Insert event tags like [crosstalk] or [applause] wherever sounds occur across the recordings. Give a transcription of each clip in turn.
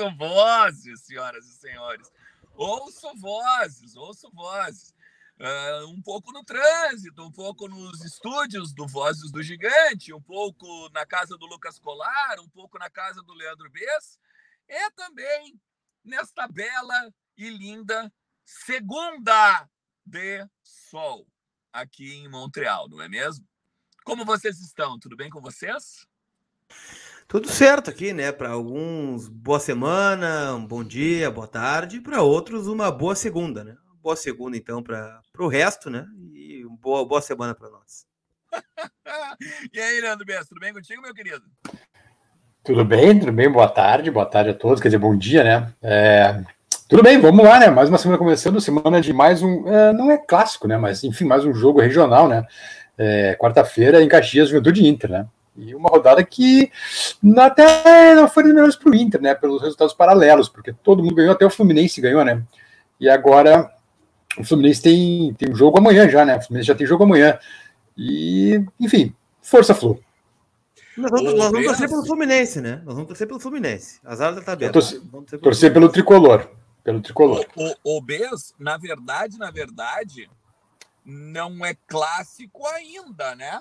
ouço vozes, senhoras e senhores. Ouço vozes, ouço vozes. Uh, um pouco no trânsito, um pouco nos estúdios do Vozes do Gigante, um pouco na casa do Lucas Colar, um pouco na casa do Leandro Bess, e também nesta bela e linda segunda de sol aqui em Montreal, não é mesmo? Como vocês estão? Tudo bem com vocês? Tudo certo aqui, né? Para alguns, boa semana, um bom dia, boa tarde, para outros, uma boa segunda, né? boa segunda, então, para o resto, né? E boa, boa semana para nós. [laughs] e aí, Leandro Bess, tudo bem contigo, meu querido? Tudo bem, tudo bem, boa tarde, boa tarde a todos, quer dizer, bom dia, né? É, tudo bem, vamos lá, né? Mais uma semana começando, semana de mais um, é, não é clássico, né? Mas, enfim, mais um jogo regional, né? É, Quarta-feira em Caxias, Juventude Inter, né? E uma rodada que até não foi melhores para o Inter, né? Pelos resultados paralelos, porque todo mundo ganhou, até o Fluminense ganhou, né? E agora o Fluminense tem, tem um jogo amanhã já, né? O Fluminense já tem jogo amanhã. E, enfim, força Flu. Nós vamos, nós vamos torcer pelo Fluminense, né? Nós vamos torcer pelo Fluminense. Azar da tabela. Torcer, pelo, torcer pelo tricolor. Pelo tricolor. O, o, o Bez, na verdade, na verdade, não é clássico ainda, né?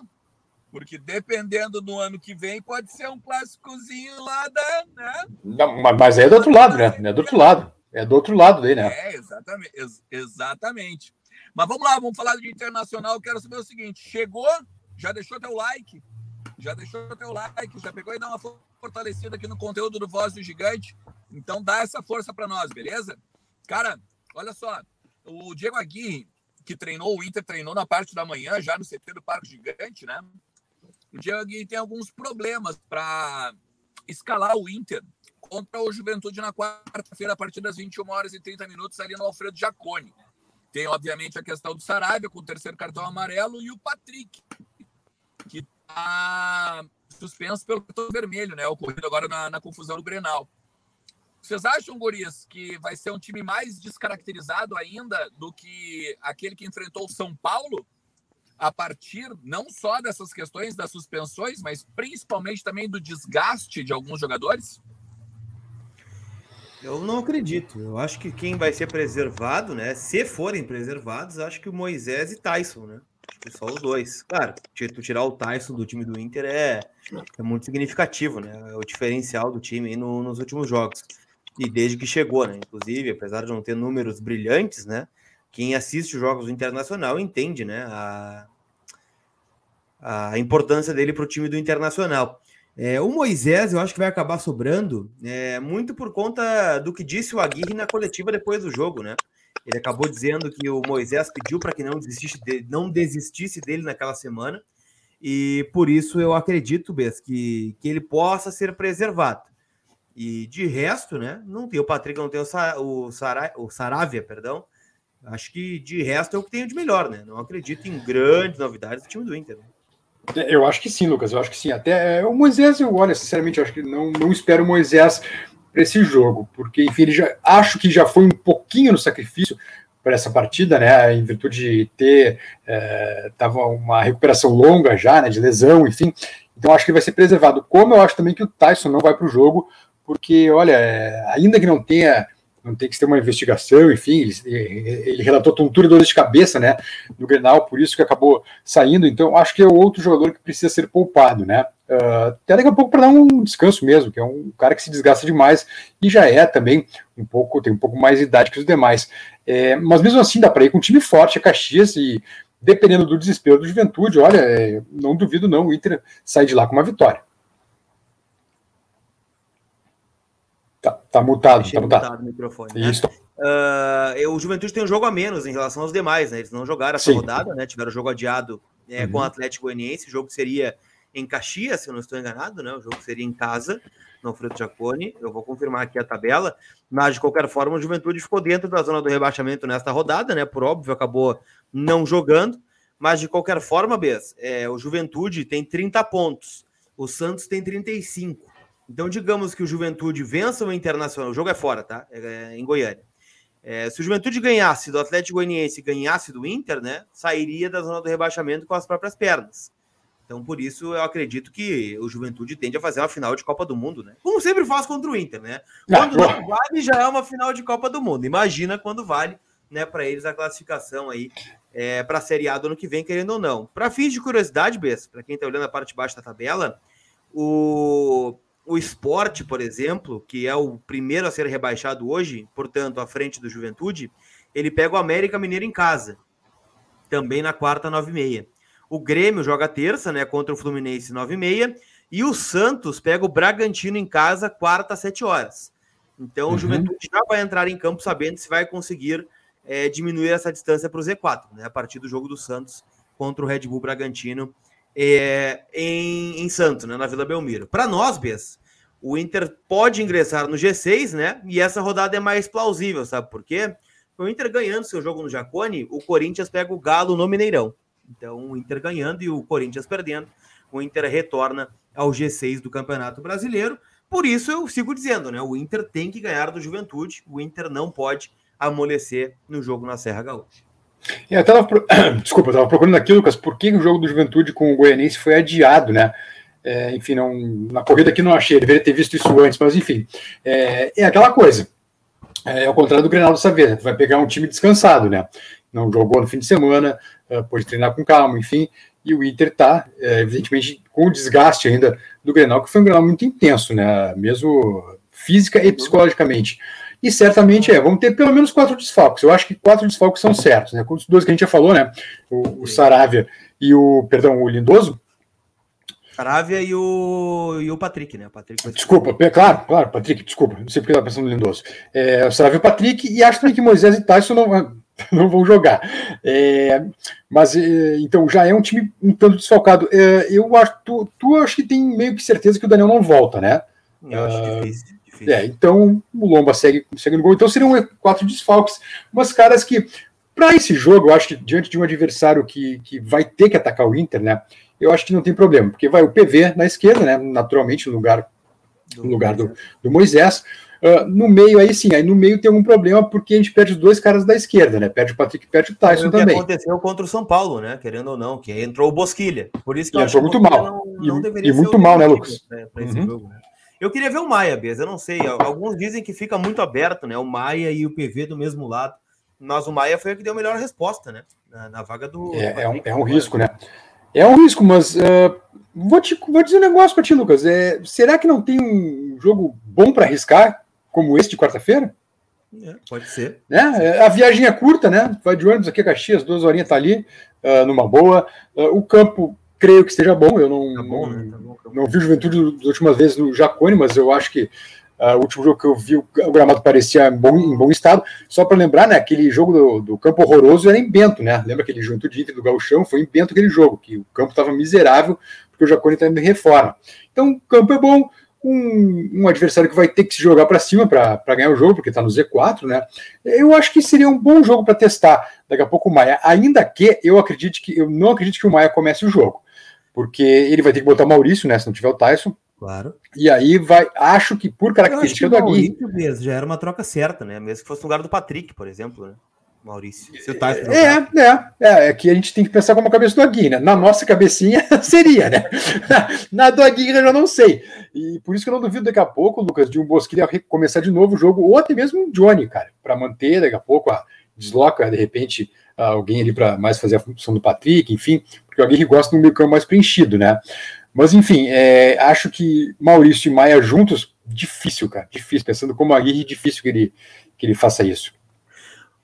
Porque dependendo do ano que vem, pode ser um clássicozinho lá da. Né? Não, mas é do outro lado, né? É do outro lado. É do outro lado daí, né? É, exatamente. Ex exatamente. Mas vamos lá, vamos falar de internacional. Eu quero saber o seguinte: chegou? Já deixou teu like? Já deixou teu like? Já pegou e dá uma fortalecida aqui no conteúdo do Voz do Gigante? Então dá essa força para nós, beleza? Cara, olha só. O Diego Aguirre, que treinou o Inter, treinou na parte da manhã, já no CT do Parque Gigante, né? O Diego tem alguns problemas para escalar o Inter contra o Juventude na quarta-feira, a partir das 21 horas e 30 minutos, ali no Alfredo Jacone. Tem, obviamente, a questão do Sarabia, com o terceiro cartão amarelo, e o Patrick, que está suspenso pelo cartão vermelho, né? Ocorrido agora na, na confusão do Grenal. Vocês acham, Gurias, que vai ser um time mais descaracterizado ainda do que aquele que enfrentou o São Paulo? A partir não só dessas questões das suspensões, mas principalmente também do desgaste de alguns jogadores? Eu não acredito. Eu acho que quem vai ser preservado, né? Se forem preservados, acho que o Moisés e Tyson, né? Só os dois. Claro, tu tirar o Tyson do time do Inter é, é muito significativo, né? É o diferencial do time no, nos últimos jogos. E desde que chegou, né? Inclusive, apesar de não ter números brilhantes, né? Quem assiste os jogos do Internacional entende, né? A, a importância dele para o time do Internacional. É, o Moisés, eu acho que vai acabar sobrando, é, muito por conta do que disse o Aguirre na coletiva depois do jogo, né? Ele acabou dizendo que o Moisés pediu para que não desistisse, de, não desistisse dele naquela semana, e por isso eu acredito, Bess, que, que ele possa ser preservado. E de resto, né? Não tem o Patrick, não tem o, Sa, o, o Saravia, perdão. Acho que de resto é o que tem de melhor, né? Não acredito em grandes novidades do time do Inter. Né? Eu acho que sim, Lucas. Eu acho que sim. Até é, o Moisés, eu olha, sinceramente, eu acho que não, não espero o Moisés para esse jogo, porque, enfim, ele já acho que já foi um pouquinho no sacrifício para essa partida, né? Em virtude de ter é, tava uma recuperação longa já, né? De lesão, enfim. Então acho que vai ser preservado. Como eu acho também que o Tyson não vai para o jogo, porque, olha, é, ainda que não tenha não tem que ter uma investigação, enfim, ele, ele relatou tontura e dor de cabeça, né, no Grenal, por isso que acabou saindo, então acho que é outro jogador que precisa ser poupado, né, uh, até daqui a pouco para dar um descanso mesmo, que é um cara que se desgasta demais e já é também um pouco, tem um pouco mais de idade que os demais, é, mas mesmo assim dá para ir com um time forte, a Caxias, e dependendo do desespero do Juventude, olha, é, não duvido não, o Inter sai de lá com uma vitória. Tá, mutado, Deixei tá mutado. mutado o microfone. Né? Isso. Uh, o Juventude tem um jogo a menos em relação aos demais, né? Eles não jogaram essa Sim. rodada, né? Tiveram jogo adiado é, uhum. com o Atlético Goianiense. O jogo seria em Caxias, se eu não estou enganado, né? O jogo seria em casa, no Alfredo Jacone. Eu vou confirmar aqui a tabela. Mas, de qualquer forma, o Juventude ficou dentro da zona do rebaixamento nesta rodada, né? Por óbvio, acabou não jogando. Mas, de qualquer forma, Bess, é, o Juventude tem 30 pontos. O Santos tem 35. Então, digamos que o Juventude vença o Internacional, o jogo é fora, tá? É, é em Goiânia. É, se o Juventude ganhasse do Atlético Goianiense ganhasse do Inter, né? Sairia da zona do rebaixamento com as próprias pernas. Então, por isso, eu acredito que o Juventude tende a fazer uma final de Copa do Mundo, né? Como sempre faz contra o Inter, né? Quando não vale, já é uma final de Copa do Mundo. Imagina quando vale, né, para eles a classificação aí é, para a Série A do ano que vem, querendo ou não. Para fins de curiosidade, Bess, para quem está olhando a parte de baixo da tabela, o, o esporte, por exemplo, que é o primeiro a ser rebaixado hoje, portanto, à frente do Juventude, ele pega o América Mineiro em casa, também na quarta, nove e meia. O Grêmio joga terça, né, contra o Fluminense, nove e meia, e o Santos pega o Bragantino em casa, quarta, sete horas. Então, uhum. o Juventude já vai entrar em campo sabendo se vai conseguir é, diminuir essa distância para o Z4, né, a partir do jogo do Santos contra o Red Bull Bragantino é, em, em, Santos, né, na Vila Belmiro. Para nós, Bess, o Inter pode ingressar no G6, né? E essa rodada é mais plausível, sabe por quê? O Inter ganhando seu jogo no Jacone, o Corinthians pega o Galo no Mineirão. Então, o Inter ganhando e o Corinthians perdendo, o Inter retorna ao G6 do Campeonato Brasileiro. Por isso eu sigo dizendo, né? O Inter tem que ganhar do Juventude, o Inter não pode amolecer no jogo na Serra Gaúcha. É, eu tava, [clears throat] desculpa, eu estava procurando aqui, Lucas, por que o jogo do Juventude com o Goianense foi adiado, né? É, enfim, não, na corrida aqui não achei, deveria ter visto isso antes, mas enfim, é, é aquela coisa. É ao contrário do Grenal dessa vez, vai pegar um time descansado, né? Não jogou no fim de semana, uh, pode treinar com calma, enfim, e o Inter tá, é, evidentemente, com o desgaste ainda do Grenal, que foi um Grenal muito intenso, né? Mesmo física e psicologicamente. E certamente é, vamos ter pelo menos quatro desfalques. Eu acho que quatro desfalques são certos, né? Com os dois que a gente já falou, né? O, o Saravia e o, perdão, o Lindoso. Saravia e o, e o Patrick, né? O Patrick desculpa, claro, claro, Patrick, desculpa, não sei porque eu estava pensando no Lindoso. É, o Saravia e o Patrick, e acho também que Moisés e Tyson não, [laughs] não vão jogar. É, mas é, então já é um time um tanto desfalcado. É, eu acho, tu, tu acho que tem meio que certeza que o Daniel não volta, né? Eu acho uh, difícil. É, então o Lomba segue, segue no gol. Então seriam quatro desfalques, umas caras que, para esse jogo, eu acho que diante de um adversário que, que vai ter que atacar o Inter, né? Eu acho que não tem problema, porque vai o PV na esquerda, né? Naturalmente, no lugar, no lugar do, do Moisés. Uh, no meio, aí sim, aí no meio tem algum problema, porque a gente perde os dois caras da esquerda, né? Perde o Patrick e perde o Tyson o que também. aconteceu contra o São Paulo, né? Querendo ou não, que entrou o Bosquilha. Por isso que e eu entrou muito mal. Não, não e, e muito mal, né, Lucas? Né, uhum. jogo, né? Eu queria ver o Maia, Bez, eu não sei. Alguns dizem que fica muito aberto, né? O Maia e o PV do mesmo lado. Mas o Maia foi o que deu a melhor resposta, né? Na, na vaga do. É, é, um, é um risco, né? É um risco, mas uh, vou, te, vou dizer um negócio para ti, Lucas. É, será que não tem um jogo bom para arriscar, como esse de quarta-feira? É, pode ser. Né? A viagem é curta, né? Vai de ônibus aqui a Caxias, duas horinhas tá ali, uh, numa boa. Uh, o campo creio que esteja bom. Eu não, tá bom, não, né? tá bom, tá não vi o Juventude das últimas vezes no Jacone, mas eu acho que uh, o último jogo que eu vi, o, gramado parecia em bom, em bom estado. Só para lembrar, né, aquele jogo do, do, campo horroroso era em Bento, né? Lembra aquele Juventude Inter do Gauchão? Foi em Bento aquele jogo, que o campo estava miserável, porque o Jacone está em reforma. Então, o campo é bom. Um, um, adversário que vai ter que se jogar para cima para ganhar o jogo, porque está no Z4, né? Eu acho que seria um bom jogo para testar daqui a pouco o Maia. Ainda que eu acredite que eu não acredito que o Maia comece o jogo porque ele vai ter que botar o Maurício, né? Se não tiver o Tyson. Claro. E aí vai. Acho que por característica que do Aguirre. mesmo, já era uma troca certa, né? Mesmo que fosse no lugar do Patrick, por exemplo, né? Maurício. Se o Tyson é, é, é, é, que a gente tem que pensar como a cabeça do Aguirre, né? Na nossa cabecinha [laughs] seria, né? [laughs] Na do Aguirre eu já não sei. E por isso que eu não duvido daqui a pouco, Lucas, de um Bosquilha começar de novo o jogo, ou até mesmo um Johnny, cara, para manter daqui a pouco a desloca, de repente, alguém ali para mais fazer a função do Patrick, enfim, porque o Aguirre gosta de um meio campo mais preenchido, né? Mas, enfim, é, acho que Maurício e Maia juntos, difícil, cara, difícil. Pensando como Aguirre, difícil que ele, que ele faça isso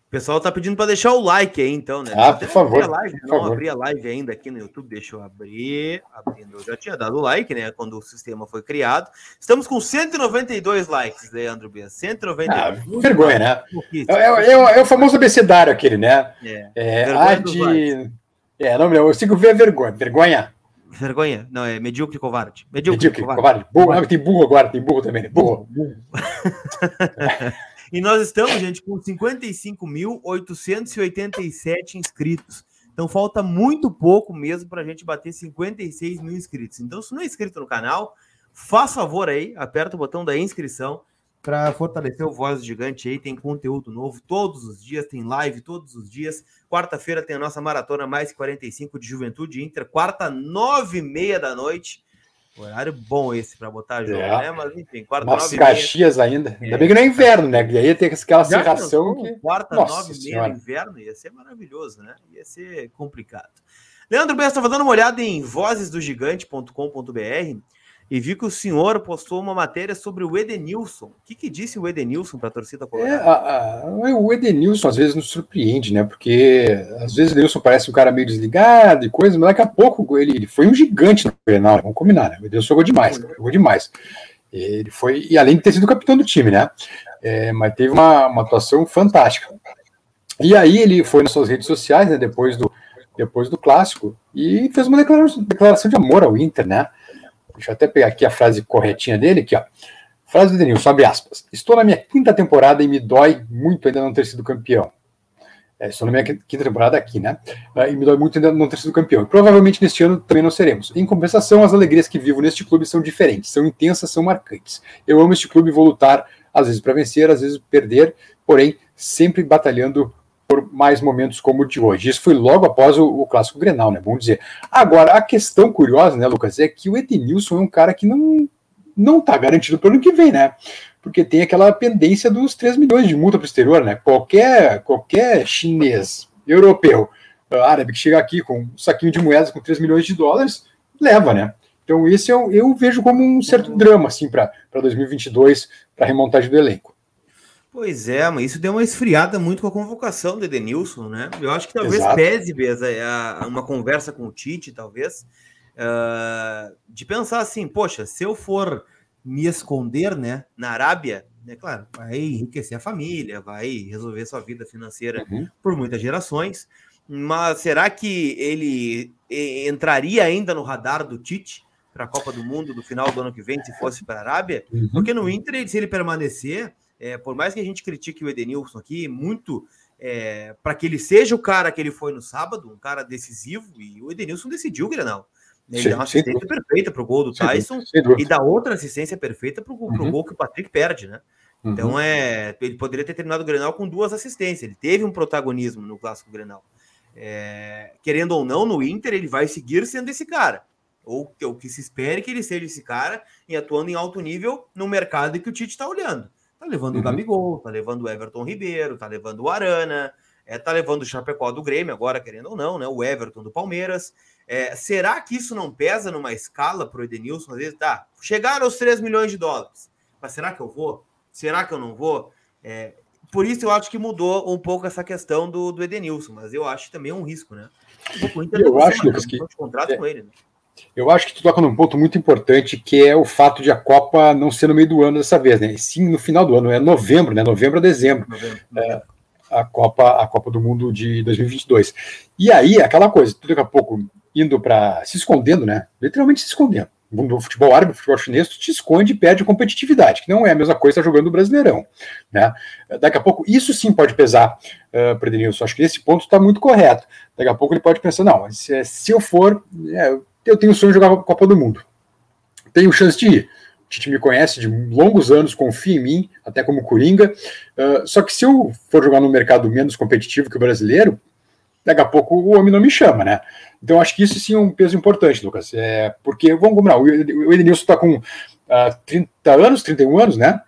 pessoal tá pedindo para deixar o like aí, então, né? Ah, por favor. Live, por não favor. abri a live ainda aqui no YouTube, deixa eu abrir. Abrindo, eu já tinha dado o like, né? Quando o sistema foi criado. Estamos com 192 likes, Leandro B. 192. Ah, vergonha, né? É, é, é, é, o famoso abecedário aquele, né? É. é a de. É, não, eu sigo ver vergonha. Vergonha. Vergonha? Não, é medíocre covarde. Medíocre, medíocre covarde. covarde. Burro. Ah, tem burro agora, tem burro também. Né? Burro. burro. [laughs] E nós estamos, gente, com 55.887 inscritos. Então falta muito pouco mesmo para a gente bater 56 mil inscritos. Então, se não é inscrito no canal, faz favor aí, aperta o botão da inscrição para fortalecer o Voz Gigante aí. Tem conteúdo novo todos os dias, tem live todos os dias. Quarta-feira tem a nossa maratona mais 45 de Juventude Inter, quarta, nove e meia da noite. Horário bom esse para botar jogo, é. né? Mas enfim, quarta, Nossa, nove Caxias meia. ainda. Ainda bem que não é inverno, né? E aí tem aquela serração que... Quarta, Nossa nove e meia inverno, ia ser maravilhoso, né? Ia ser complicado. Leandro Bessa, estava dando uma olhada em vozesdogigante.com.br e vi que o senhor postou uma matéria sobre o Edenilson. O que, que disse o Edenilson para a torcida colorada? É, a, a, o Edenilson às vezes nos surpreende, né? Porque às vezes o Edenilson parece um cara meio desligado e coisa, mas daqui a pouco ele, ele foi um gigante no Grenal, vamos combinar, né? O Edenilson jogou demais, jogou demais. Ele foi, e além de ter sido capitão do time, né? É, mas teve uma, uma atuação fantástica. E aí ele foi nas suas redes sociais, né? Depois do, depois do clássico, e fez uma declaração, declaração de amor ao Inter, né? Deixa eu até pegar aqui a frase corretinha dele, aqui, ó. Frase do Denilson, abre aspas. Estou na minha quinta temporada e me dói muito ainda não ter sido campeão. É, estou na minha quinta temporada aqui, né? Ah, e me dói muito ainda não ter sido campeão. E provavelmente neste ano também não seremos. Em compensação, as alegrias que vivo neste clube são diferentes, são intensas, são marcantes. Eu amo este clube e vou lutar, às vezes para vencer, às vezes perder, porém sempre batalhando por mais momentos como o de hoje. Isso foi logo após o, o clássico Grenal, né? Vamos dizer. Agora, a questão curiosa, né, Lucas, é que o Edenilson é um cara que não não está garantido para o ano que vem, né? Porque tem aquela pendência dos 3 milhões de multa para o exterior, né? Qualquer, qualquer chinês, europeu, árabe que chega aqui com um saquinho de moedas com 3 milhões de dólares, leva, né? Então, esse eu, eu vejo como um certo drama, assim, para 2022, para a remontagem do elenco. Pois é, mas isso deu uma esfriada muito com a convocação do Edenilson, né? Eu acho que talvez Exato. pese mesmo uma conversa com o Tite, talvez, uh, de pensar assim, poxa, se eu for me esconder, né, na Arábia, né, claro, vai enriquecer a família, vai resolver sua vida financeira uhum. por muitas gerações, mas será que ele entraria ainda no radar do Tite para a Copa do Mundo do final do ano que vem, se fosse para a Arábia? Uhum. Porque no Inter, se ele permanecer é, por mais que a gente critique o Edenilson aqui, muito é, para que ele seja o cara que ele foi no sábado, um cara decisivo, e o Edenilson decidiu o Grenal. Ele sim, dá uma assistência perfeita para o gol do Tyson e dá outra assistência perfeita para o uhum. gol que o Patrick perde, né? Uhum. Então é, ele poderia ter terminado o Grenal com duas assistências. Ele teve um protagonismo no clássico Grenal. É, querendo ou não, no Inter ele vai seguir sendo esse cara. Ou o que se espere que ele seja esse cara e atuando em alto nível no mercado que o Tite está olhando. Tá levando uhum. o Gabigol, tá levando o Everton Ribeiro, tá levando o Arana, é, tá levando o Chapecó do Grêmio, agora querendo ou não, né? O Everton do Palmeiras. É, será que isso não pesa numa escala pro Edenilson? Às vezes, tá, chegaram aos 3 milhões de dólares. Mas será que eu vou? Será que eu não vou? É, por isso eu acho que mudou um pouco essa questão do, do Edenilson, mas eu acho também um risco, né? eu acho, Lucas, que... contrato é, com ele, né? Eu acho que tu toca num ponto muito importante, que é o fato de a Copa não ser no meio do ano dessa vez, né? E sim no final do ano, é novembro, né? Novembro a dezembro. Novembro. É, a Copa, a Copa do Mundo de 2022. E aí, aquela coisa, daqui a pouco indo para se escondendo, né? Literalmente se escondendo. No futebol árabe, no futebol chinês, tu te esconde e perde competitividade, que não é a mesma coisa jogando o Brasileirão. Né? Daqui a pouco, isso sim pode pesar uh, para o Denilson. Acho que esse ponto está muito correto. Daqui a pouco ele pode pensar: não, se, se eu for, é, eu tenho o sonho de jogar a Copa do Mundo. Tenho chance de ir. O Tite me conhece de longos anos, confia em mim, até como Coringa. Uh, só que se eu for jogar num mercado menos competitivo que o brasileiro, daqui a pouco o homem não me chama, né? Então acho que isso sim é um peso importante, Lucas. É, porque, vamos combinar, o Edenilson está com uh, ah, 30 anos, 31 anos, né?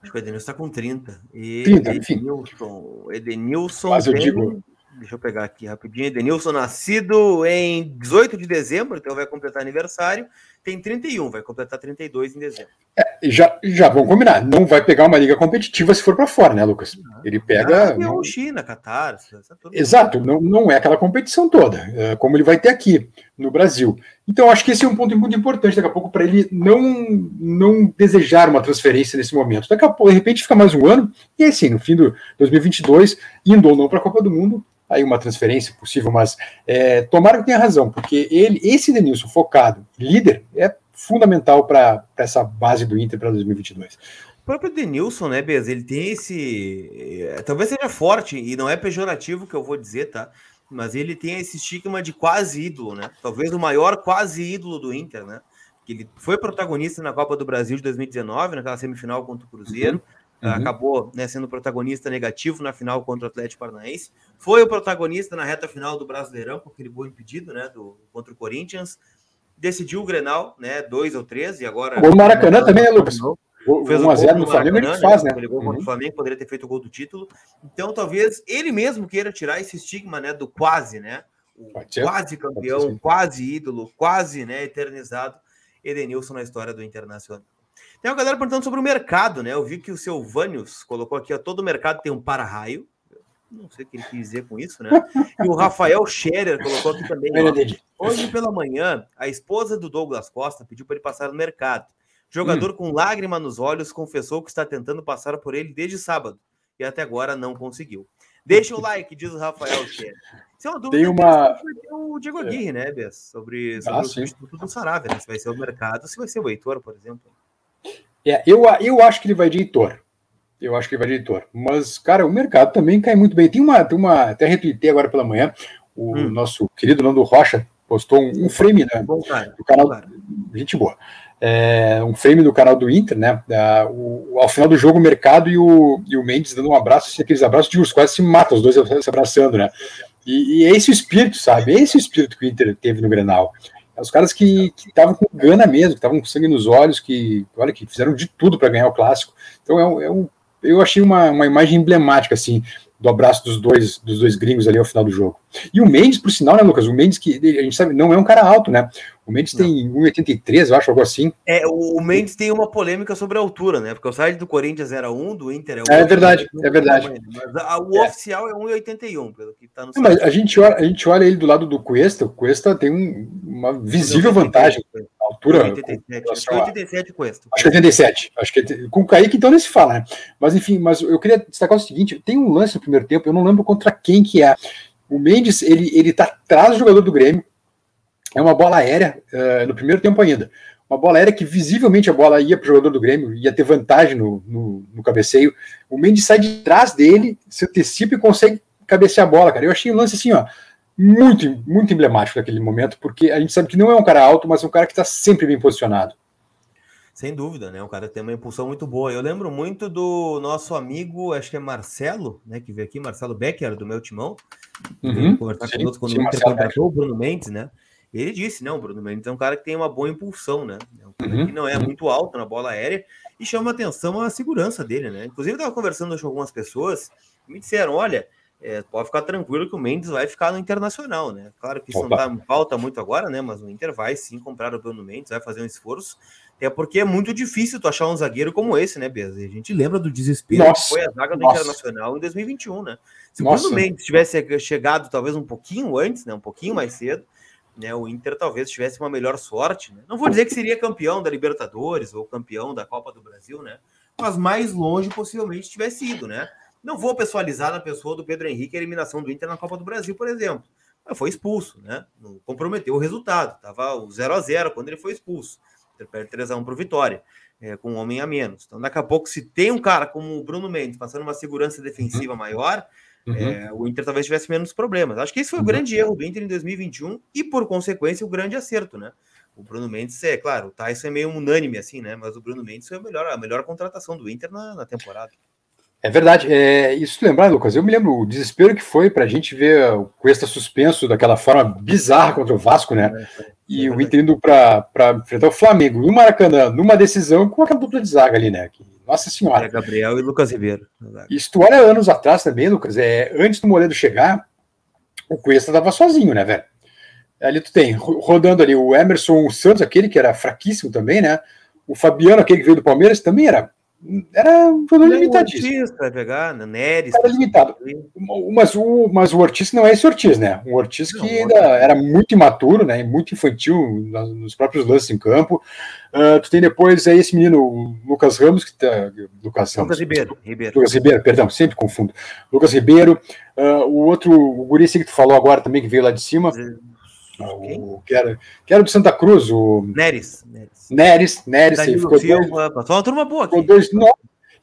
Acho que o Edenilson está com 30. E 30, enfim. Edenilson, Edenilson Mas eu digo, Deixa eu pegar aqui rapidinho. Edenilson, nascido em 18 de dezembro, então vai completar aniversário. Tem 31, vai completar 32 em dezembro. É, já, já vão combinar. Não vai pegar uma liga competitiva se for para fora, né, Lucas? Ele pega. Não, não... China, Catar. Exato, não, não é aquela competição toda, é, como ele vai ter aqui no Brasil. Então, acho que esse é um ponto muito importante daqui a pouco para ele não, não desejar uma transferência nesse momento. Daqui a pouco, de repente, fica mais um ano, e assim, no fim do 2022, indo ou não para a Copa do Mundo, aí uma transferência possível, mas é, tomara que tenha razão, porque ele, esse Denilson focado, líder, é fundamental para essa base do Inter para 2022. O próprio Denilson, né, Bez, ele tem esse. É, talvez seja forte, e não é pejorativo que eu vou dizer, tá? Mas ele tem esse estigma de quase ídolo, né? Talvez o maior quase ídolo do Inter, né? Que ele foi protagonista na Copa do Brasil de 2019, naquela semifinal contra o Cruzeiro. Uhum uhum. acabou né, sendo protagonista negativo na final contra o Atlético Paranaense. Foi o protagonista na reta final do Brasileirão, com aquele gol impedido né, do, contra o Corinthians. Decidiu o Grenal, né? Dois ou três, e agora. O Maracanã também, né, Lucas? Fez 1x0 no Flamengo, ele faz, né? Gol contra o uhum. Flamengo, poderia ter feito o gol do título. Então, talvez ele mesmo queira tirar esse estigma, né? Do quase, né? O quase campeão, quase ídolo, quase, né? Eternizado. Edenilson na história do Internacional. Tem uma galera perguntando sobre o mercado, né? Eu vi que o seu Vânios colocou aqui, ó, todo mercado tem um para-raio. Não sei o que ele quis dizer com isso, né? E o Rafael Scherer colocou aqui também. Ó, hoje pela manhã, a esposa do Douglas Costa pediu para ele passar no mercado. Jogador hum. com lágrima nos olhos confessou que está tentando passar por ele desde sábado e até agora não conseguiu. Deixa o like, diz o Rafael Scherer. Isso é uma dúvida Tem uma... o Diego é. Aguirre, né, Bess? Sobre, sobre ah, o substituto do Saravia, né? Se vai ser o mercado, se vai ser o Heitor, por exemplo. É, eu, eu acho que ele vai de Heitor. Eu acho que ele vai de Heitor. Mas, cara, o mercado também cai muito bem. Tem uma, tem uma até retuitei agora pela manhã, o hum. nosso querido Nando Rocha postou um, um frame né, bom, cara, do canal. Cara. Gente boa. É, um frame do canal do Inter, né? É, o, ao final do jogo, o mercado e o, e o Mendes dando um abraço, assim, aqueles abraços de urso, quase se matam, os dois se abraçando, né? E, e é esse o espírito, sabe? É esse o espírito que o Inter teve no Grenal. Os caras que estavam com gana mesmo, que estavam com sangue nos olhos, que, olha, que fizeram de tudo para ganhar o clássico. Então é um, é um, eu achei uma, uma imagem emblemática, assim, do abraço dos dois, dos dois gringos ali ao final do jogo. E o Mendes, por sinal, né, Lucas? O Mendes, que a gente sabe, não é um cara alto, né? O Mendes não. tem 1,83, eu acho, algo assim. É, o Mendes tem uma polêmica sobre a altura, né? Porque o site do Corinthians era 1, do Inter é 1. É verdade, é verdade. Mas a, o é. oficial é 1,81, pelo que tá no site. Mas a gente, olha, a gente olha ele do lado do Cuesta, o Cuesta tem um, uma visível vantagem. A altura. 87, acho que 87 Cuesta. Acho que 87. Acho que com o Kaique, então, nem se fala, né? Mas enfim, mas eu queria destacar o seguinte: tem um lance no primeiro tempo, eu não lembro contra quem que é. O Mendes, ele, ele tá atrás do jogador do Grêmio. É uma bola aérea, uh, no primeiro tempo ainda. Uma bola aérea que visivelmente a bola ia para o jogador do Grêmio, ia ter vantagem no, no, no, cabeceio. O Mendes sai de trás dele, se antecipa e consegue cabecear a bola, cara. Eu achei um lance assim, ó, muito, muito emblemático naquele momento, porque a gente sabe que não é um cara alto, mas é um cara que está sempre bem posicionado. Sem dúvida, né? O cara tem uma impulsão muito boa. Eu lembro muito do nosso amigo, acho que é Marcelo, né? Que veio aqui, Marcelo Becker, do meu timão. Uhum, conversar sim, conosco quando sim, o Inter contratou o Bruno Mendes, né? Ele disse, não, Bruno Mendes é um cara que tem uma boa impulsão, né? É um cara uhum, que não é muito alto na bola aérea e chama atenção a segurança dele, né? Inclusive, eu estava conversando com algumas pessoas que me disseram: olha, é, pode ficar tranquilo que o Mendes vai ficar no Internacional, né? Claro que isso Opa. não tá, falta muito agora, né? Mas o Inter vai sim comprar o Bruno Mendes, vai fazer um esforço. É porque é muito difícil tu achar um zagueiro como esse, né, Beza? A gente lembra do desespero nossa, que foi a zaga do nossa. Internacional em 2021, né? Se o Bruno Mendes tivesse chegado talvez um pouquinho antes, né, um pouquinho mais cedo, né, o Inter talvez tivesse uma melhor sorte. Né? Não vou dizer que seria campeão da Libertadores ou campeão da Copa do Brasil, né? Mas mais longe possivelmente tivesse ido, né? Não vou pessoalizar na pessoa do Pedro Henrique a eliminação do Inter na Copa do Brasil, por exemplo. Mas foi expulso, né? Comprometeu o resultado. Tava o 0 a 0 quando ele foi expulso perde 3x1 para o Vitória, é, com um homem a menos. Então, daqui a pouco, se tem um cara como o Bruno Mendes passando uma segurança defensiva uhum. maior, uhum. É, o Inter talvez tivesse menos problemas. Acho que esse foi o uhum. grande erro do Inter em 2021 e, por consequência, o grande acerto, né? O Bruno Mendes é, claro, o Tyson é meio unânime assim, né? Mas o Bruno Mendes foi a melhor, a melhor contratação do Inter na, na temporada. É verdade. É, isso lembrar, Lucas, eu me lembro o desespero que foi para a gente ver o Cuesta suspenso daquela forma bizarra contra o Vasco, né? É, é, e é o Inter indo para enfrentar o Flamengo no Maracanã, numa decisão com aquela dupla de zaga ali, né? Que, nossa Senhora. É Gabriel e Lucas Ribeiro. Isso tu olha anos atrás também, Lucas, é, antes do Moledo chegar, o Cuesta estava sozinho, né, velho? Ali tu tem, rodando ali, o Emerson Santos, aquele que era fraquíssimo também, né? O Fabiano, aquele que veio do Palmeiras, também era era um jogador limitadíssimo. Ortiz vai pegar? Neres. Era limitado. Mas o, mas o Ortiz não é esse Ortiz, né? Um Ortiz que ainda era muito imaturo, né? Muito infantil nos próprios lances em campo. Uh, tu tem depois aí esse menino, Lucas Ramos, que tá. Lucas Ramos. Lucas Ribeiro, Ribeiro. Lucas Ribeiro, perdão, sempre confundo. Lucas Ribeiro. Uh, o outro, o Guri que tu falou agora também, que veio lá de cima. O, que, era, que era do Santa Cruz, o. Neres. Neres, Neres. Neres ficou Silva, dois, uma turma boa aqui. Dois, não,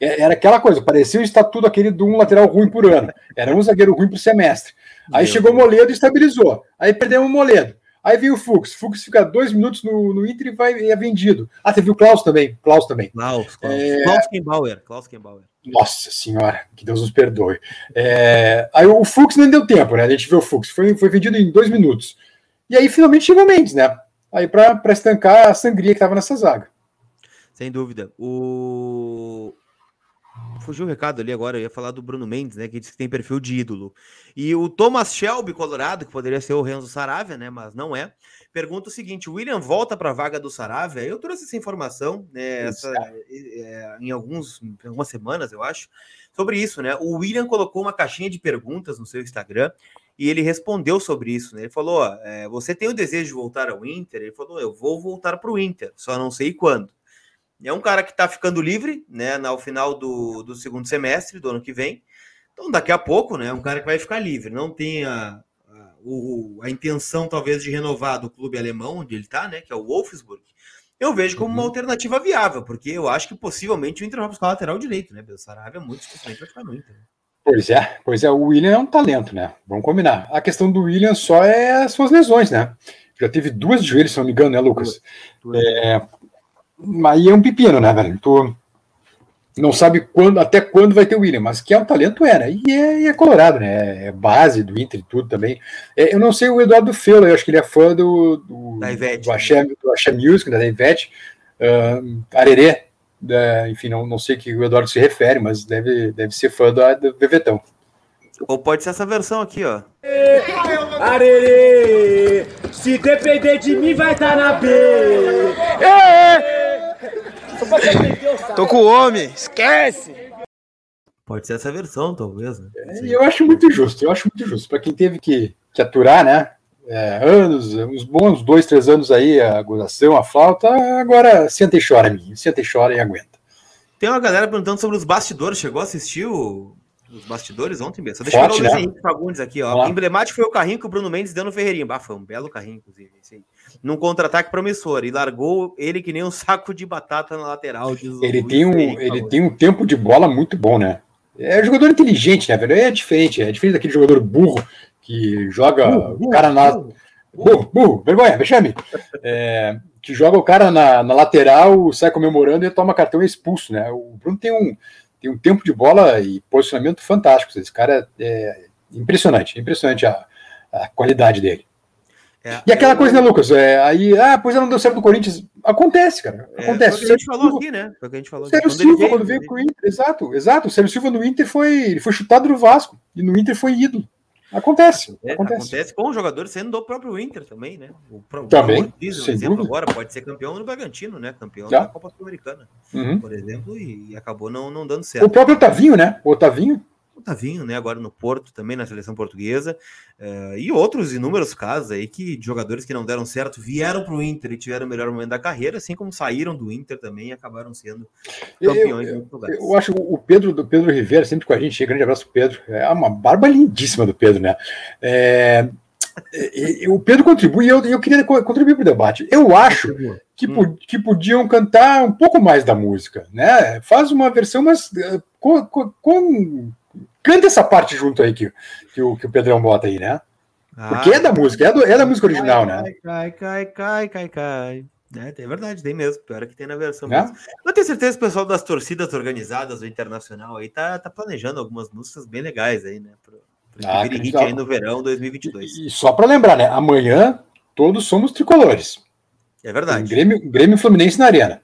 é, era aquela coisa, parecia o estatuto aquele de um lateral ruim por ano. Era um zagueiro ruim por semestre. Aí Meu chegou o Moledo e estabilizou. Aí perdemos o Moledo. Aí veio o Fux. Fux fica dois minutos no, no Inter e vai e é vendido. Ah, teve o Klaus também. Klaus também. Klaus, Klaus. É... Klaus Kembauer. Klaus Kembauer. Nossa senhora, que Deus nos perdoe. É, aí o Fux nem deu tempo, né? A gente viu o Fux, foi, foi vendido em dois minutos. E aí finalmente chegou o Mendes, né? Aí para estancar a sangria que estava nessa zaga. Sem dúvida. O, Fugiu o recado ali agora, eu ia falar do Bruno Mendes, né? Que disse que tem perfil de ídolo. E o Thomas Shelby, Colorado, que poderia ser o Renzo Saravia, né? Mas não é. Pergunta o seguinte: o William volta para a vaga do Saravia? Eu trouxe essa informação, né? Essa, é, em, alguns, em algumas semanas, eu acho, sobre isso, né? O William colocou uma caixinha de perguntas no seu Instagram e ele respondeu sobre isso, né? Ele falou: ó, é, você tem o desejo de voltar ao Inter? Ele falou: eu vou voltar para o Inter, só não sei quando. É um cara que está ficando livre, né, no final do, do segundo semestre do ano que vem. Então, daqui a pouco, né, é um cara que vai ficar livre. Não tem a, a, o, a intenção, talvez, de renovar do clube alemão, onde ele está, né, que é o Wolfsburg. Eu vejo como uma uhum. alternativa viável, porque eu acho que possivelmente o Inter vai buscar o lateral direito, né? O Sarabia é muito dificilmente vai ficar no Inter. Pois é, pois é, o William é um talento, né? Vamos combinar. A questão do William só é as suas lesões, né? Já teve duas de joelho, se não me engano, né, Lucas? É, Aí é um pepino, né, velho? Tu não sabe quando, até quando vai ter o William, mas que é um talento é, né? E é, é colorado, né? É base do Inter e tudo também. É, eu não sei o Eduardo Fela, eu acho que ele é fã do, do, da Ivete, do, Axé, do Axé Music, da Ivete, uh, Arerê, da, enfim, não, não sei que o Eduardo se refere, mas deve, deve ser fã do, do Bevetão. Ou pode ser essa versão aqui, ó. Arerê, se depender de mim vai estar tá na B. Tô com o homem, esquece! Pode ser essa versão, talvez. Né? É, eu acho muito justo, eu acho muito justo. Para quem teve que, que aturar, né? É, anos, uns bons dois, três anos aí, a gozação, a flauta, agora senta e chora, minha. Senta e chora e aguenta. Tem uma galera perguntando sobre os bastidores. Chegou a assistir o, os bastidores ontem, Bessa? Deixa eu ver o Luiz Henrique Fagundes aqui, ó. Emblemático foi o carrinho que o Bruno Mendes deu no Ferreirinho. Bah, foi um belo carrinho, inclusive. Esse aí num contra-ataque promissor e largou ele que nem um [laughs] saco de batata na lateral. ele tem um, ele tem um tempo de bola muito bom, né? É um jogador inteligente, né, velho? É diferente, é diferente daquele jogador burro que joga burro, o cara na. Burro, burro, burro vergonha, vexame. É, que joga o cara na, na, lateral, sai comemorando e toma cartão e é expulso, né? O Bruno tem um, tem um tempo de bola e posicionamento fantástico. Esse cara é, é impressionante, impressionante a, a qualidade dele. É, e aquela coisa, né, Lucas? É, aí, ah, pois não deu certo no Corinthians. Acontece, cara. É, Acontece. É, foi o que a gente falou aqui, né? Foi o que a gente falou. Sérgio Silva, veio, quando veio pro Inter, exato, exato. O Sérgio Silva no Inter foi, ele foi chutado no Vasco. E no Inter foi ídolo. Acontece, é, acontece. Acontece com o jogador sendo do próprio Inter também, né? O, também, o sem exemplo dúvida. agora pode ser campeão no Bragantino, né? Campeão Já. da Copa Sul-Americana, uhum. por exemplo, e, e, acabou não, não dando certo. O próprio Otavinho, né? O Otavinho Otavinho, né? Agora no Porto, também na seleção portuguesa, uh, e outros inúmeros casos aí que de jogadores que não deram certo vieram para o Inter e tiveram o melhor momento da carreira, assim como saíram do Inter também e acabaram sendo campeões. Eu, eu, eu acho o Pedro do Pedro Rivera sempre com a gente, grande abraço Pedro, é uma barba lindíssima do Pedro, né? É, o Pedro contribui e eu, eu queria contribuir para o debate. Eu acho que, hum. que podiam cantar um pouco mais da música, né? Faz uma versão, mas eh, com, com, Canta essa parte junto aí que, que, o, que o Pedrão bota aí, né? Porque é da música, é, do, é da música original, cai, né? Cai, cai, cai, cai, cai. É, é verdade, tem mesmo. Pior é que tem na versão. É? Eu tenho certeza que o pessoal das torcidas organizadas do Internacional aí tá, tá planejando algumas músicas bem legais aí, né? Pro, pro ah, hit aí no verão 2022. E, e só para lembrar, né? Amanhã todos somos tricolores. É verdade. Grêmio, Grêmio Fluminense na Arena.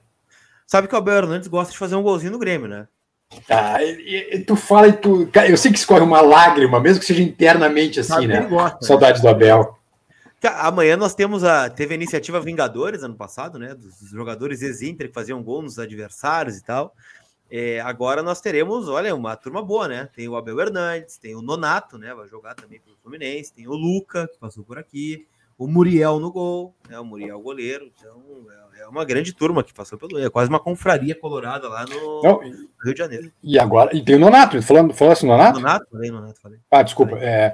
Sabe que o Abel Hernandes gosta de fazer um golzinho no Grêmio, né? Ah, e, e, tu fala e tu. eu sei que escorre uma lágrima, mesmo que seja internamente assim, né? Gosta, né? Saudade do Abel. Amanhã nós temos a. Teve a iniciativa Vingadores ano passado, né? Dos jogadores ex-Inter que faziam gol nos adversários e tal. É, agora nós teremos, olha, uma turma boa, né? Tem o Abel Hernandes, tem o Nonato, né? Vai jogar também pelo Fluminense, tem o Luca, que passou por aqui, o Muriel no gol, né? O Muriel goleiro. Então, é, é uma grande turma que passou pelo. É quase uma confraria colorada lá no, Não, Rio de Janeiro. E agora, e tem o Nonato, falando, falando assim, Nonato? Nonato, falei, Nonato, falei. Ah, desculpa. É,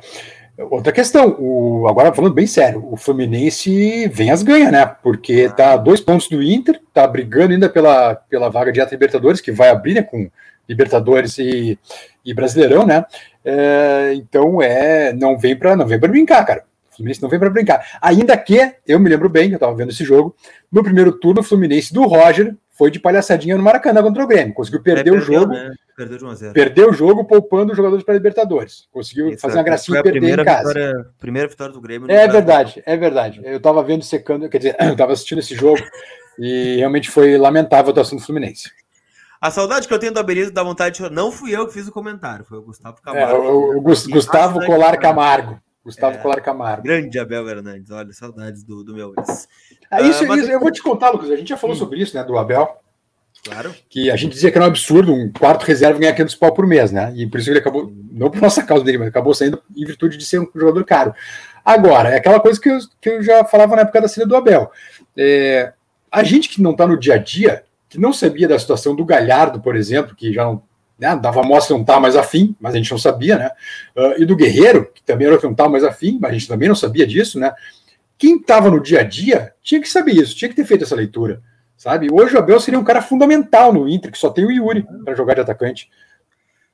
outra questão, o, agora falando bem sério, o Fluminense vem as ganhas, né? Porque ah. tá dois pontos do Inter, tá brigando ainda pela, pela vaga de Libertadores, que vai abrir né, com Libertadores e, e Brasileirão, né? É, então é, não vem para não vem para brincar, cara. Fluminense não vem para brincar. Ainda que, eu me lembro bem, eu estava vendo esse jogo, no primeiro turno, o Fluminense do Roger foi de palhaçadinha no Maracanã contra o Grêmio. Conseguiu perder É, o jogo, Né? Perdeu de 1 a 0. perdeu o jogo poupando os jogadores para Libertadores. Conseguiu Isso, fazer uma gracinha e perder em casa. Vitória, primeira vitória do Grêmio. É Brasil. verdade, é verdade. Eu tava vendo secando, quer dizer, [clears throat] eu tava assistindo esse jogo e realmente foi lamentável a atuação do Fluminense. A saudade que eu tenho do Abelizo dá vontade de. Não fui eu que fiz o comentário, foi o Gustavo É, Camargo. o, o Gus- E Gustavo Colar chorar. Camargo. Gustavo É. Colar Camargo. Grande Abel Hernandes, olha, saudades do, do meu ex. Ah, isso, Ah, mas- isso- eu vou te contar, Lucas. A gente já falou Hum. sobre isso, né, do Abel, Claro. que a gente dizia que era um absurdo um quarto reserva ganhar 500 pau por mês, né? E por isso ele acabou, não por nossa causa dele, mas acabou saindo em virtude de ser um jogador caro. Agora, é aquela coisa que eu, que eu já falava na época da saída do Abel. É, a gente que não está no dia a dia, que não sabia da situação do Galhardo, por exemplo, que já não né, dava mostra não tá mais afim, mas a gente não sabia, né? Ah, e do Guerreiro, que também era que não estava mais afim, mas a gente também não sabia disso, né? Quem estava no dia a dia tinha que saber isso, tinha que ter feito essa leitura, sabe? Hoje o Abel seria um cara fundamental no Inter, que só tem o Yuri para jogar de atacante.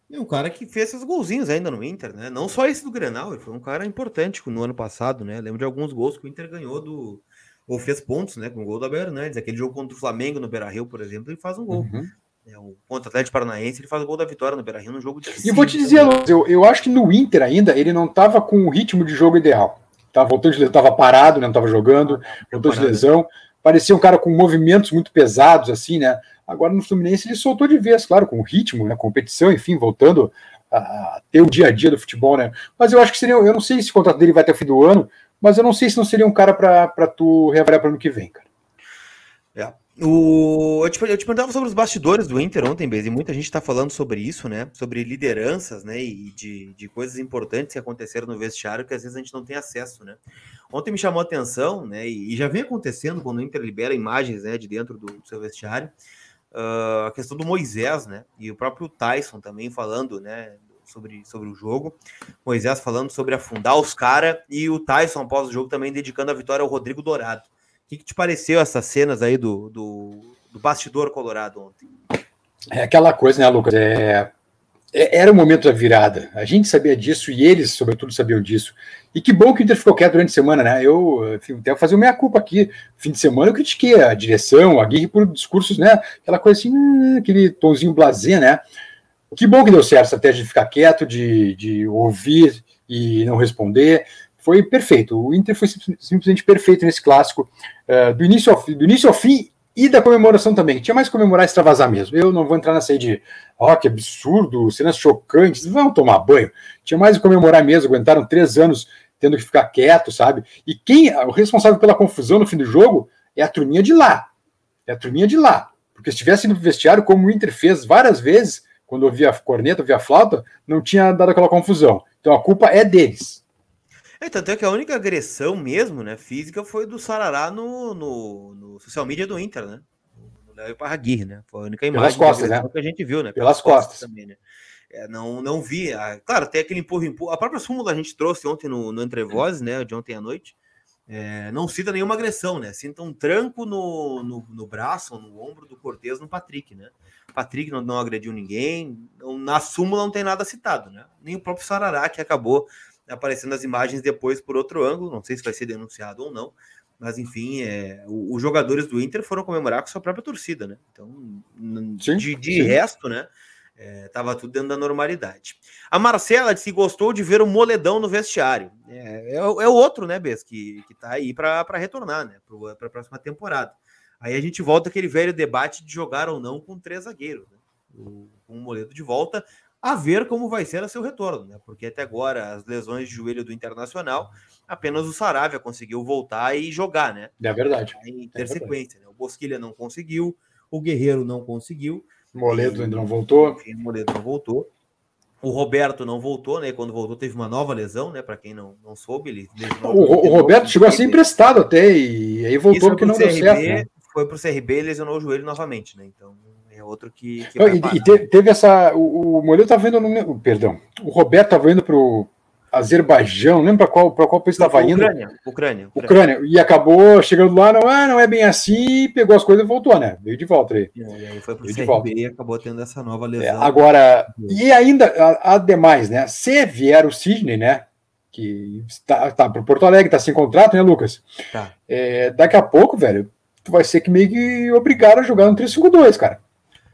E um cara que fez esses golzinhos ainda no Inter, né? Não só esse do Grenal, ele foi um cara importante no ano passado, né? Lembro de alguns gols que o Inter ganhou do. Ou fez pontos, né? Com o gol do Abel Hernandes. Aquele jogo contra o Flamengo no Beira Rio, por exemplo, ele faz um gol. Uhum. É, o contra o Atlético Paranaense, ele faz o gol da vitória no Beira Rio num jogo de. E vou te dizer, Lucas, eu, eu acho que no Inter ainda ele não estava com o ritmo de jogo ideal. Tava voltando de lesão, tava parado, né, não estava jogando, voltou de lesão. Parecia um cara com movimentos muito pesados, assim, né? Agora no Fluminense ele soltou de vez, claro, com o ritmo, né? Competição, enfim, voltando a, a ter o dia a dia do futebol, né? Mas eu acho que seria, eu não sei se o contrato dele vai até o fim do ano, mas eu não sei se não seria um cara para tu reavaliar para o ano que vem, cara. O... Eu, te, eu te perguntava sobre os bastidores do Inter ontem, Bez, e muita gente está falando sobre isso, né? Sobre lideranças, né? E de, de coisas importantes que aconteceram no vestiário que às vezes a gente não tem acesso, né? Ontem me chamou a atenção, né? E, e já vem acontecendo quando o Inter libera imagens né, de dentro do, do seu vestiário, ah, a questão do Moisés, né? E o próprio Tyson também falando, né? Sobre, sobre o jogo. Moisés falando sobre afundar os caras e o Tyson, após o jogo, também dedicando a vitória ao Rodrigo Dourado. O que, que te pareceu essas cenas aí do, do, do bastidor colorado ontem? É aquela coisa, né, Lucas? É, é- era o momento da virada. A gente sabia disso e eles, sobretudo, sabiam disso. E que bom que o Inter ficou quieto durante a semana, né? Eu enfim, até fazer meia culpa aqui. Fim de semana eu critiquei a direção, a Guerre por discursos, né? Aquela coisa assim, hum, aquele tonzinho blasé, né? Que bom que deu certo a estratégia de ficar quieto, de, de ouvir e não responder. Foi perfeito. O Inter foi sim- simplesmente perfeito nesse clássico, eh, do, início ao, do início ao fim e da comemoração também. Tinha mais comemorar e extravasar mesmo. Eu não vou entrar nessa aí de, ó, que absurdo, cenas chocantes, vão tomar banho. Tinha mais comemorar mesmo, aguentaram três anos tendo que ficar quieto, sabe? E quem, o responsável pela confusão no fim do jogo é a turminha de lá. É a turminha de lá. Porque se tivesse ido pro vestiário, como o Inter fez várias vezes, quando ouvia a corneta, ouvia a flauta, não tinha dado aquela confusão. Então a culpa é deles. É, tanto é que a única agressão mesmo, né, física, foi do Sarará no, no, no social media do Inter, né? No Léo Parraguirre, né? Foi a única imagem de costas, né? que a gente viu, né? Pelas costas. também, né? É, não, não vi. ah, claro, tem aquele empurro, empurro. A própria súmula a gente trouxe ontem no, no Entre Vozes, né? De ontem à noite. É, não cita nenhuma agressão, né? Sinta um tranco no, no, no braço ou no ombro do Cortez no Patrick, né? Patrick não, não agrediu ninguém. não- na súmula não tem nada citado, né? Nem o próprio Sarará, que acabou aparecendo as imagens depois por outro ângulo. Não sei se vai ser denunciado ou não. Mas, enfim, é, os jogadores do Inter foram comemorar com sua própria torcida, né? Então, Sim, de, de sim. resto, né? É, tava tudo dentro da normalidade. A Marcela disse que gostou de ver o moledão no vestiário. É, é, o- é o outro, né, Bess, que, que tá aí para retornar, né? Para a próxima temporada. Aí a gente volta aquele velho debate de jogar ou não com três zagueiros, né? O, com o Moledo de volta, a ver como vai ser a seu retorno, né? Porque até agora, as lesões de joelho do Internacional, apenas o Saravia conseguiu voltar e jogar, né? É verdade. Em ter É sequência, né? O Bosquilha não conseguiu, o Guerreiro não conseguiu, Moledo ainda não voltou. o Moledo não voltou. O Roberto não voltou, né? Quando voltou, teve uma nova lesão, né? Para quem não, não soube, ele lesionou O, o- o Roberto chegou a ser emprestado até e aí voltou porque não deu certo. né? Foi pro CRB e lesionou o joelho novamente, né? Então outro que. que E, e te- teve essa. O, o Moledo estava indo no. Perdão. O Roberto estava indo para o Azerbaijão, não lembro para qual, qual país estava indo. Ucrânia, Ucrânia, Ucrânia. Ucrânia. E acabou chegando lá, não, ah, não é bem assim, pegou as coisas e voltou, né? Veio de volta aí. E aí foi pro CRB volta. e acabou tendo essa nova É, lesão. agora, e ainda, ademais, né? Se vier o Sidney, né? Que está, tá para Porto Alegre, está sem contrato, né, Lucas? Tá. É, daqui a pouco, velho, tu vai ser que meio que obrigar a jogar no 3-5-2, cara.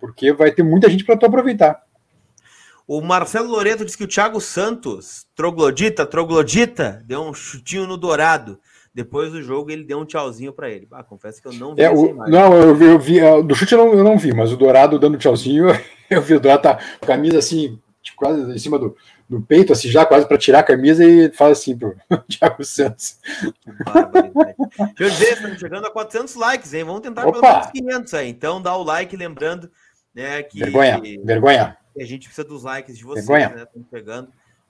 Porque vai ter muita gente para tu aproveitar. O Marcelo Loreto disse que o Thiago Santos, troglodita, troglodita, deu um chutinho no Dourado. Depois do jogo, ele deu um tchauzinho para ele. Ah, confesso que eu não vi é, o, Não, eu vi, eu vi, do chute eu não, eu não vi, mas o Dourado dando tchauzinho, [laughs] eu vi o Dourado tá com a camisa assim, tipo, quase em cima do, do peito, assim, já quase para tirar a camisa e fala assim pro [laughs] Thiago Santos. Deixa eu dizer, estamos chegando a 400 likes, hein? Vamos tentar Opa! pelo menos 500 aí. Então dá o like, lembrando né, que. Vergonha, vergonha. A gente precisa dos likes de vocês, vergonha. né? Estamos chegando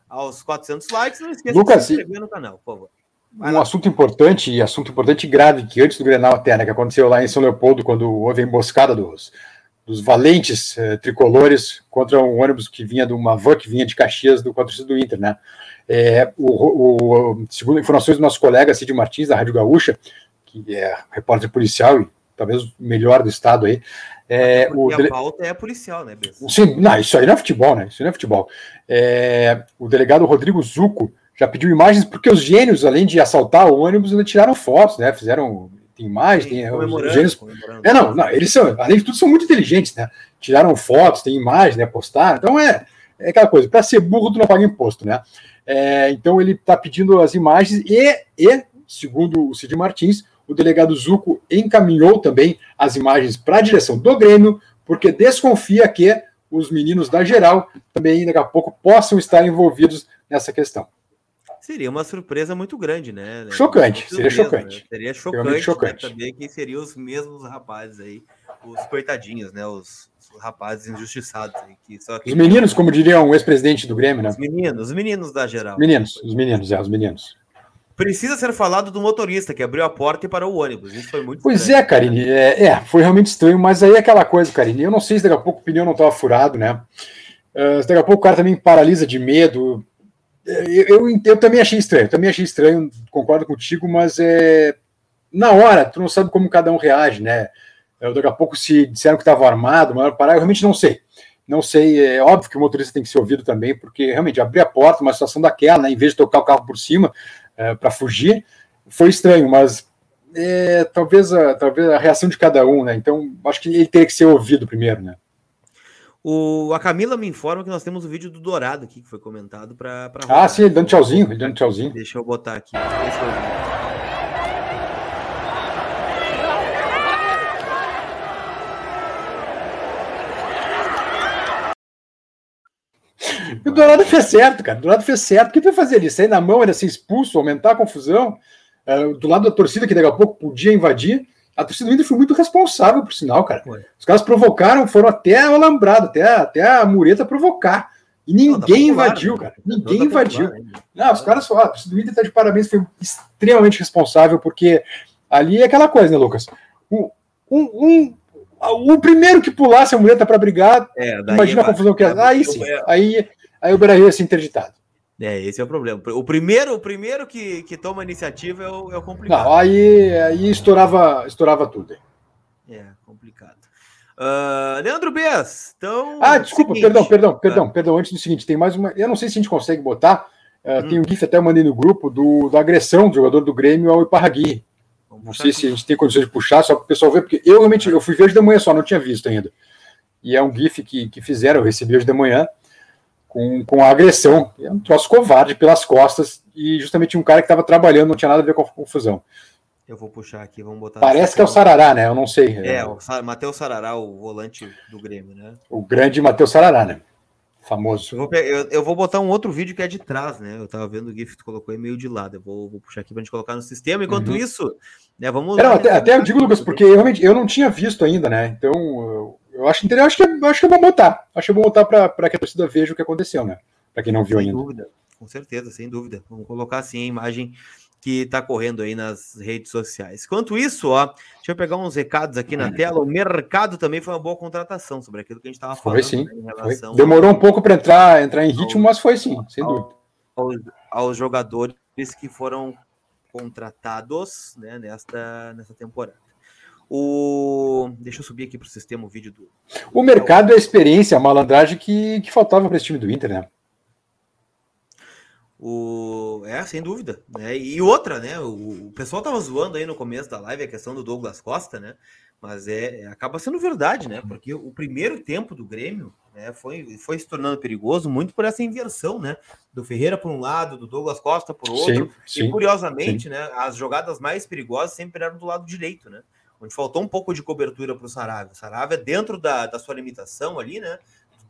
aos 400 likes. Não esqueça Lucas, de se inscrever no canal, por favor. Vai um lá. assunto importante, e assunto importante e grave, que antes do Grenal até, né, que aconteceu lá em São Leopoldo, quando houve a emboscada dos, dos valentes eh, tricolores contra um ônibus que vinha de uma van que vinha de Caxias do patrocínio do Inter, né? É, o, o, segundo informações do nosso colega Cid Martins, da Rádio Gaúcha, que é repórter policial e talvez o melhor do estado aí. É, o a pauta é policial, né? Sim, não, isso aí não é futebol, né? Isso não é futebol. É, o delegado Rodrigo Zuco já pediu imagens, porque os gênios, além de assaltar o ônibus, ainda tiraram fotos, né? Fizeram. Tem imagens, tem. Os gênios... É, não, não, eles são, além de tudo, são muito inteligentes, né? Tiraram fotos, tem imagens, né? Postaram. Então é, é aquela coisa, para ser burro, tu não paga imposto, né? É, então ele está pedindo as imagens e, e, segundo o Cid Martins, o delegado Zuco encaminhou também as imagens para a direção do Grêmio, porque desconfia que os meninos da geral também daqui a pouco possam estar envolvidos nessa questão. Seria uma surpresa muito grande, né? Chocante, seria mesmo, chocante. Né? Seria chocante, chocante. Né? saber quem seriam os mesmos rapazes aí, os coitadinhos, né? Os, os rapazes injustiçados. Aí, que só os meninos, como diria um ex-presidente do Grêmio, né? Os meninos, os meninos da geral. Meninos, os meninos, é, os meninos. Precisa ser falado do motorista que abriu a porta e parou o ônibus. Isso foi muito Pois estranho. é, Karine. É, é, foi realmente estranho, mas aí é aquela coisa, Karine. Eu não sei se daqui a pouco o pneu não estava furado, né? Uh, daqui a pouco o cara também paralisa de medo. Eu, eu, eu, também achei estranho, também achei estranho, concordo contigo, mas é, na hora, tu não sabe como cada um reage, né? Eu, daqui a pouco, se disseram que estava armado, mas parar, eu realmente não sei. Não sei, é óbvio que o motorista tem que ser ouvido também, porque realmente abrir a porta, uma situação daquela, né, em vez de tocar o carro por cima é, para fugir, foi estranho, mas é, talvez, a, talvez a reação de cada um, né? Então, acho que ele teria que ser ouvido primeiro, né? O, a Camila me informa que nós temos o vídeo do Dourado aqui, que foi comentado para. Ah, sim, ele dando tchauzinho, ele dando tchauzinho. Deixa eu botar aqui. Deixa eu E o Dourado fez certo, cara. O Dourado fez certo. O que vai fazer ali? Sair na mão, era ser expulso, aumentar a confusão. Uh, do lado da torcida, que daqui a pouco podia invadir. A torcida do Inter foi muito responsável, por sinal, cara. Foi. Os caras provocaram, foram até o alambrado, até, até a mureta provocar. E ninguém tá invadiu, cara. Ninguém tá invadiu. Não, os caras falaram, a torcida do Inter tá de parabéns, foi extremamente responsável, porque ali é aquela coisa, né, Lucas? Um, um, um o primeiro que pulasse a mureta para brigar, é, imagina a confusão que é. Aí sim, aí, aí o Beira-Rio ia ser interditado. É, esse é o problema. O primeiro, o primeiro que, que toma a iniciativa é o, é o complicado. Não, aí, aí estourava, estourava tudo. É, complicado. Uh, Leandro Bess, então. Ah, desculpa, seguinte, perdão, perdão, perdão, ah. perdão. Antes do seguinte, tem mais uma. Eu não sei se a gente consegue botar. Uh, hum. Tem um GIF até eu mandei no grupo do, da agressão do jogador do Grêmio ao Iparragui. Não sei se a gente tem condições de puxar, só para o pessoal ver, porque eu realmente eu fui ver hoje de manhã só, não tinha visto ainda. E é um GIF que, que fizeram, eu recebi hoje de manhã, com, com a agressão. É um troço covarde pelas costas, e justamente um cara que estava trabalhando, não tinha nada a ver com a confusão. Eu vou puxar aqui, vamos botar. Parece que é o Sarará, né? Eu não sei. É, o Matheus Sarará, o volante do Grêmio, né? O grande Matheus Sarará, né? famoso. Eu vou, eu, eu vou, botar um outro vídeo que é de trás, né? Eu tava vendo o GIF que tu colocou aí meio de lado. Eu vou, vou puxar aqui pra gente colocar no sistema. Enquanto uhum. isso, né? Vamos. Não, até, até, eu digo, Lucas, porque realmente eu não tinha visto ainda, né? Então eu, eu acho interessante, acho que, é, acho que é bom botar. Acho que é bom botar para que a torcida veja o que aconteceu, né? Para quem não viu sem ainda. Dúvida, com certeza, sem dúvida. Vamos colocar assim a imagem que está correndo aí nas redes sociais. Enquanto isso, ó, deixa eu pegar uns recados aqui na tela. O mercado também foi uma boa contratação sobre aquilo que a gente estava falando. Foi sim. Né, foi. Demorou um pouco para entrar, entrar em ritmo, ao, mas foi sim, sem ao, dúvida. Aos, aos, jogadores que foram contratados né, nesta, nesta temporada. O... Deixa eu subir aqui para o sistema o vídeo do. O mercado é a experiência, a malandragem que, que faltava para esse time do Inter, né? O... É, sem dúvida. Né? E outra, né? O, o pessoal tava zoando aí no começo da live a questão do Douglas Costa, né? Mas é, acaba sendo verdade, né? Porque o primeiro tempo do Grêmio né, foi, foi se tornando perigoso muito por essa inversão, né? Do Ferreira por um lado, do Douglas Costa por outro. Sim, sim, e curiosamente, sim. né? As jogadas mais perigosas sempre eram do lado direito, né? Onde faltou um pouco de cobertura para o Saravia. O Saravia, dentro da, da sua limitação ali, né?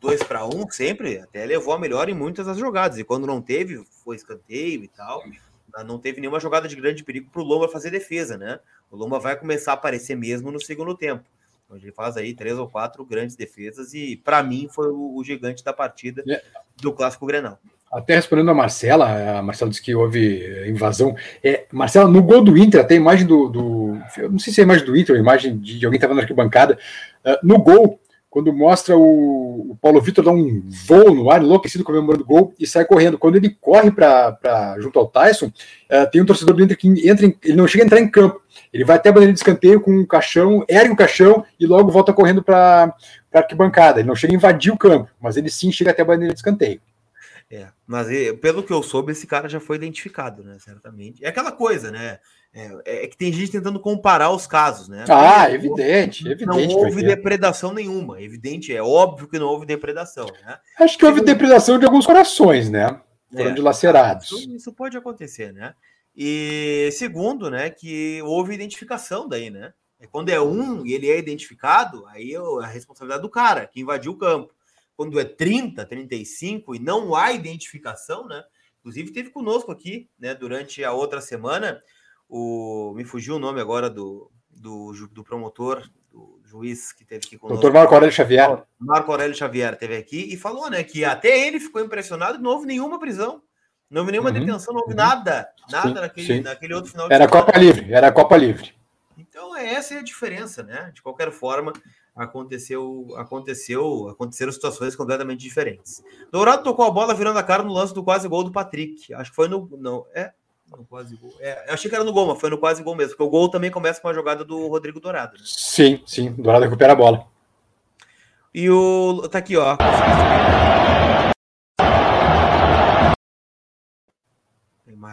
dois para um sempre, até levou a melhor em muitas das jogadas. E quando não teve, foi escanteio e tal. Não teve nenhuma jogada de grande perigo para o Lomba fazer defesa, né? O Lomba vai começar a aparecer mesmo no segundo tempo. Onde ele faz aí três ou quatro grandes defesas e, para mim, foi o, o, gigante da partida é. do Clássico Grenal. Até respondendo a Marcela, a Marcela disse que houve eh, invasão. É, Marcela, no gol do Inter, até a imagem do, do. Eu não sei se é a imagem do Inter, a imagem de, de alguém estava na arquibancada. Uh, no gol, quando mostra o, o Paulo Vitor dar um voo no ar, enlouquecido comemorando o gol e sai correndo. Quando ele corre para junto ao Tyson, uh, tem um torcedor do Inter que entra em, ele não chega a entrar em campo. Ele vai até a bandeira de escanteio com um caixão, ergue o caixão e logo volta correndo para a arquibancada. Ele não chega a invadir o campo, mas ele sim chega até a bandeira de escanteio. É, mas pelo que eu soube, esse cara já foi identificado, né? Certamente. É aquela coisa, né? É, é, que tem gente tentando comparar os casos, né? Ah, Porque evidente, evidente. Não houve depredação nenhuma. Evidente, é óbvio que não houve depredação, né? Acho que houve depredação de alguns corações, né? Foram é, dilacerados. Isso, isso, pode acontecer, né? E segundo, né, que houve identificação daí, né? É quando é um e ele é identificado, aí é a responsabilidade do cara que invadiu o campo. Quando é 30, 35 e não há identificação, né? Inclusive teve conosco aqui, né, durante a outra semana, o me fugiu o nome agora do, do, do promotor, do juiz que teve aqui conosco. Doutor Marco Aurélio Xavier. Marco Aurélio Xavier teve aqui e falou, né, que até ele ficou impressionado, não houve nenhuma prisão, não houve nenhuma uhum, detenção, não houve uhum. nada, nada sim, naquele, sim. naquele outro final de Era semana. Copa Livre, era Copa Livre. Então, essa é a diferença, né? De qualquer forma, aconteceu, aconteceu, aconteceram situações completamente diferentes. Dourado tocou a bola virando a cara no lance do quase gol do Patrick. Acho que foi no, não, é, no quase gol. É, eu achei que era no gol, mas foi no quase gol mesmo, porque o gol também começa com a jogada do Rodrigo Dourado. Né? Sim, sim. Dourado recupera a bola. E o. Tá aqui, ó.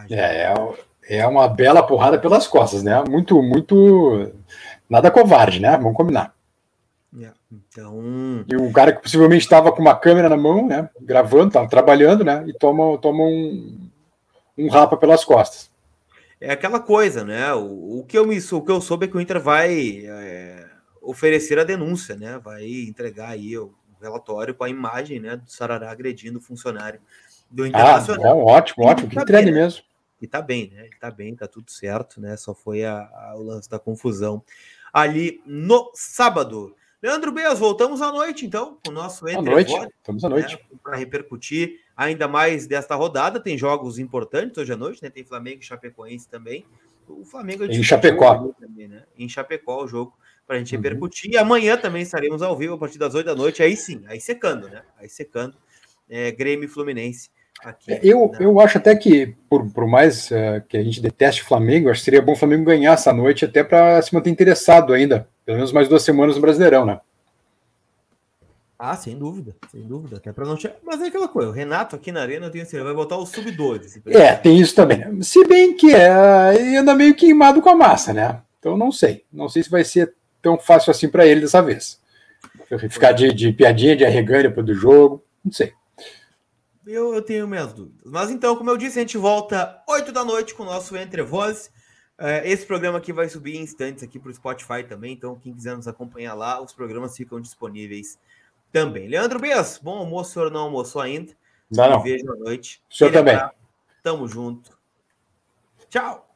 É, é, é uma bela porrada pelas costas, né? Muito, muito. Nada covarde, né? Vamos combinar. É, então. E o cara que possivelmente estava com uma câmera na mão, né? Gravando, estava trabalhando, né? E toma, toma um, um rapa pelas costas. É aquela coisa, né? O, o, que, eu me, o que eu soube é que o Inter vai é, oferecer a denúncia, né? Vai entregar aí o relatório com a imagem né, do Sarará agredindo o funcionário do Internacional. Ah, bom, ótimo, ótimo. Que tá entregue bem, né? mesmo. E tá bem, né? Ele tá bem, tá tudo certo, né? Só foi a, a, o lance da confusão ali no sábado. Leandro Beas, voltamos à noite, então, com o nosso Entre À noite, estamos à noite. Né, Para repercutir ainda mais desta rodada. Tem jogos importantes hoje à noite, né? Tem Flamengo e Chapecoense também. O Flamengo em Chapecó. Também, né? Em Chapecó o jogo para a gente uhum. repercutir. E amanhã também estaremos ao vivo a partir das 8 da noite. Aí sim, aí secando, né? Aí secando. É, Grêmio e Fluminense. Aqui, é, eu, né? eu acho até que, por, por mais uh, que a gente deteste o Flamengo, acho que seria bom o Flamengo ganhar essa noite até para se manter interessado ainda pelo menos mais duas semanas no Brasileirão, né? Ah, sem dúvida, sem dúvida. Até para não tirar. Mas é aquela coisa, o Renato aqui na arena eu tenho certeza, vai botar o sub-12. É, tem isso também. Se bem que é, ele anda meio queimado com a massa, né? Então não sei. Não sei se vai ser tão fácil assim para ele dessa vez. Ficar de, de piadinha, de arreganho depois do jogo, não sei. Eu, eu tenho minhas dúvidas. Mas então, como eu disse, a gente volta 8 da noite com o nosso Entre Vozes. É, esse programa aqui vai subir em instantes aqui para o Spotify também, então quem quiser nos acompanhar lá, os programas ficam disponíveis também. Leandro Bias, bom almoço, o senhor não almoçou ainda. Não, não. Vejo à noite. O senhor também. Tamo junto. Tchau.